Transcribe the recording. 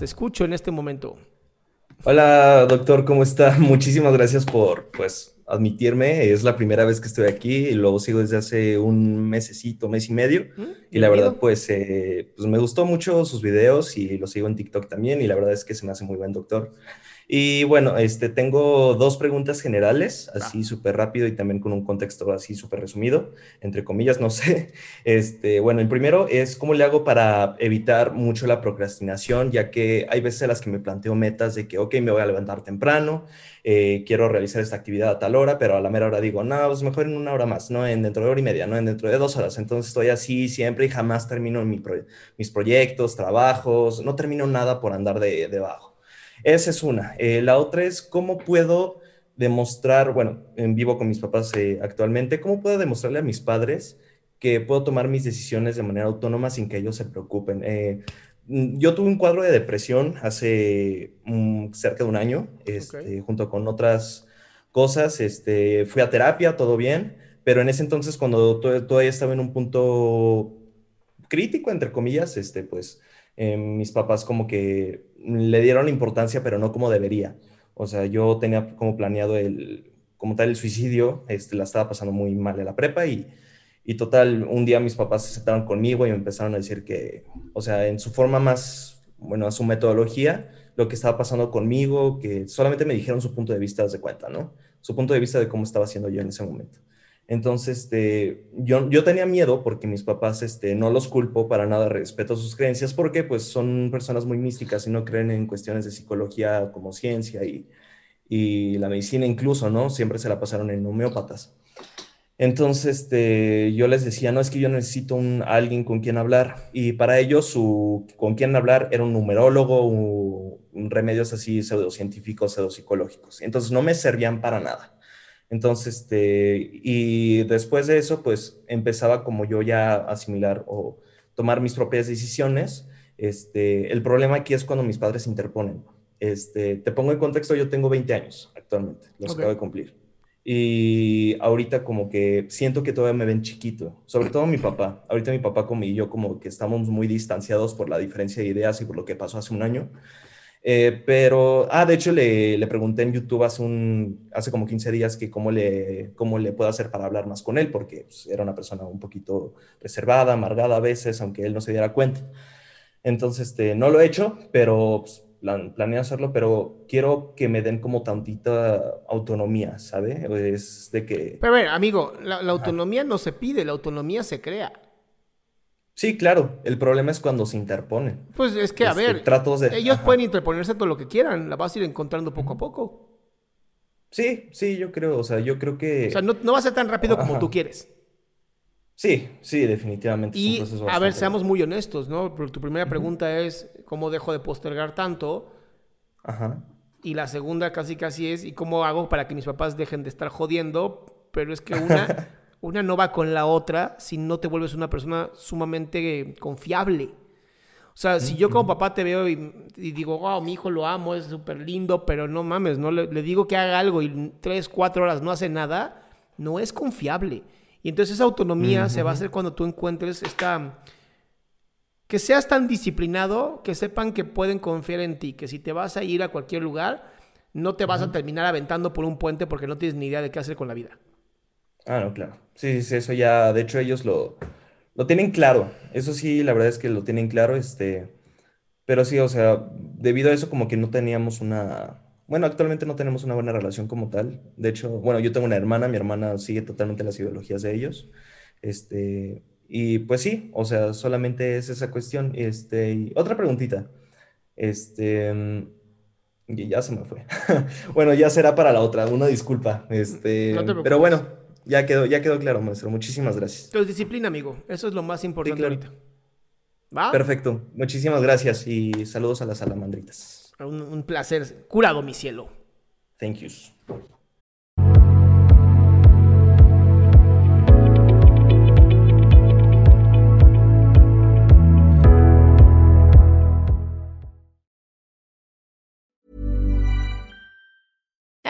Te escucho en este momento. Hola, doctor, ¿cómo está? Muchísimas gracias por, pues, admitirme. Es la primera vez que estoy aquí y lo sigo desde hace un mesecito, mes y medio. ¿Mm? Y la verdad, pues, eh, pues me gustó mucho sus videos y lo sigo en TikTok también y la verdad es que se me hace muy buen doctor. Y bueno, este, tengo dos preguntas generales, así súper rápido y también con un contexto así súper resumido, entre comillas, no sé. Este, bueno, el primero es cómo le hago para evitar mucho la procrastinación, ya que hay veces en las que me planteo metas de que, ok, me voy a levantar temprano, eh, quiero realizar esta actividad a tal hora, pero a la mera hora digo, no, pues mejor en una hora más, no en dentro de hora y media, no en dentro de dos horas. Entonces estoy así siempre y jamás termino mi pro- mis proyectos, trabajos, no termino nada por andar de, de. Esa es una. Eh, la otra es cómo puedo demostrar, bueno, en vivo con mis papás eh, actualmente, cómo puedo demostrarle a mis padres que puedo tomar mis decisiones de manera autónoma sin que ellos se preocupen. Eh, yo tuve un cuadro de depresión hace mm, cerca de un año, este, junto con otras cosas. Este, fui a terapia, todo bien, pero en ese entonces, cuando to- todavía estaba en un punto crítico, entre comillas, este, pues eh, mis papás como que le dieron importancia, pero no como debería. O sea, yo tenía como planeado el, como tal, el suicidio, este, la estaba pasando muy mal en la prepa y, y total, un día mis papás se sentaron conmigo y me empezaron a decir que, o sea, en su forma más, bueno, a su metodología, lo que estaba pasando conmigo, que solamente me dijeron su punto de vista, de cuenta, ¿no? Su punto de vista de cómo estaba haciendo yo en ese momento. Entonces, este, yo, tenía miedo porque mis papás, este, no los culpo para nada, respeto sus creencias porque pues son personas muy místicas y no creen en cuestiones de psicología como ciencia y, la medicina incluso, ¿no? Siempre se la pasaron en homeópatas. Entonces, este, yo les decía, no, es que yo necesito un, alguien con quien hablar. Y para ellos, con quien hablar era un numerólogo, un, un remedios así pseudocientíficos, pseudopsicológicos. Entonces, no me servían para nada. Entonces, este, y después de eso, pues empezaba como yo ya a asimilar o tomar mis propias decisiones. Este, el problema aquí es cuando mis padres se interponen. Este, te pongo en contexto, yo tengo 20 años actualmente, los Ok. acabo de cumplir. Y ahorita como que siento que todavía me ven chiquito, sobre todo mi papá. Ahorita mi papá como y yo como que estamos muy distanciados por la diferencia de ideas y por lo que pasó hace un año. Eh, pero, ah, de hecho le, le pregunté en YouTube hace, un, hace como 15 días que cómo le, cómo le puedo hacer para hablar más con él, porque pues, era una persona un poquito reservada, amargada a veces, aunque él no se diera cuenta. Entonces, este, no lo he hecho, pero pues, plan- planeo hacerlo, pero quiero que me den como tantita autonomía, ¿sabe? Es de que... Pero bueno, amigo, la, la autonomía no se pide, la autonomía se crea. Sí, claro, el problema es cuando se interponen. Pues es que, a Este, ver, tratos de- ellos ajá. pueden interponerse todo lo que quieran, la vas a ir encontrando poco a poco. Sí, sí, yo creo, o sea, yo creo que... O sea, no, no va a ser tan rápido como tú quieres. Sí, sí, definitivamente. es un Y, proceso a ver, seamos muy honestos, ¿no? Porque tu primera pregunta es, ¿cómo dejo de postergar tanto? Ajá. Y la segunda casi casi es, ¿y cómo hago para que mis papás dejen de estar jodiendo? Pero es que una, una no va con la otra si no te vuelves una persona sumamente confiable. O sea, si yo como papá te veo y, digo, wow, mi hijo lo amo, es súper lindo, pero no mames, no le, digo que haga algo y tres, cuatro horas no hace nada, no es confiable. Y entonces esa autonomía se va a hacer cuando tú encuentres esta... Que seas tan disciplinado, que sepan que pueden confiar en ti, que si te vas a ir a cualquier lugar, no te vas a terminar aventando por un puente porque no tienes ni idea de qué hacer con la vida. Ah, no, claro. Sí, sí, eso ya, de hecho ellos lo, lo tienen claro. Eso sí, la verdad es que lo tienen claro, este, pero sí, o sea, debido a eso como que no teníamos una, bueno, actualmente no tenemos una buena relación como tal. De hecho, bueno, yo tengo una hermana, mi hermana sigue totalmente las ideologías de ellos. Este, y pues sí, o sea, solamente es esa cuestión. Este, y otra preguntita. Este, y ya se me fue. bueno, ya será para la otra, una disculpa. Este, pero bueno, ya quedó, ya quedó claro, maestro. Muchísimas gracias. Entonces, disciplina, amigo. Eso es lo más importante ahorita. ¿Va? Perfecto. Muchísimas gracias y saludos a las salamandritas. Un, un placer. Curado, mi cielo. Thank you.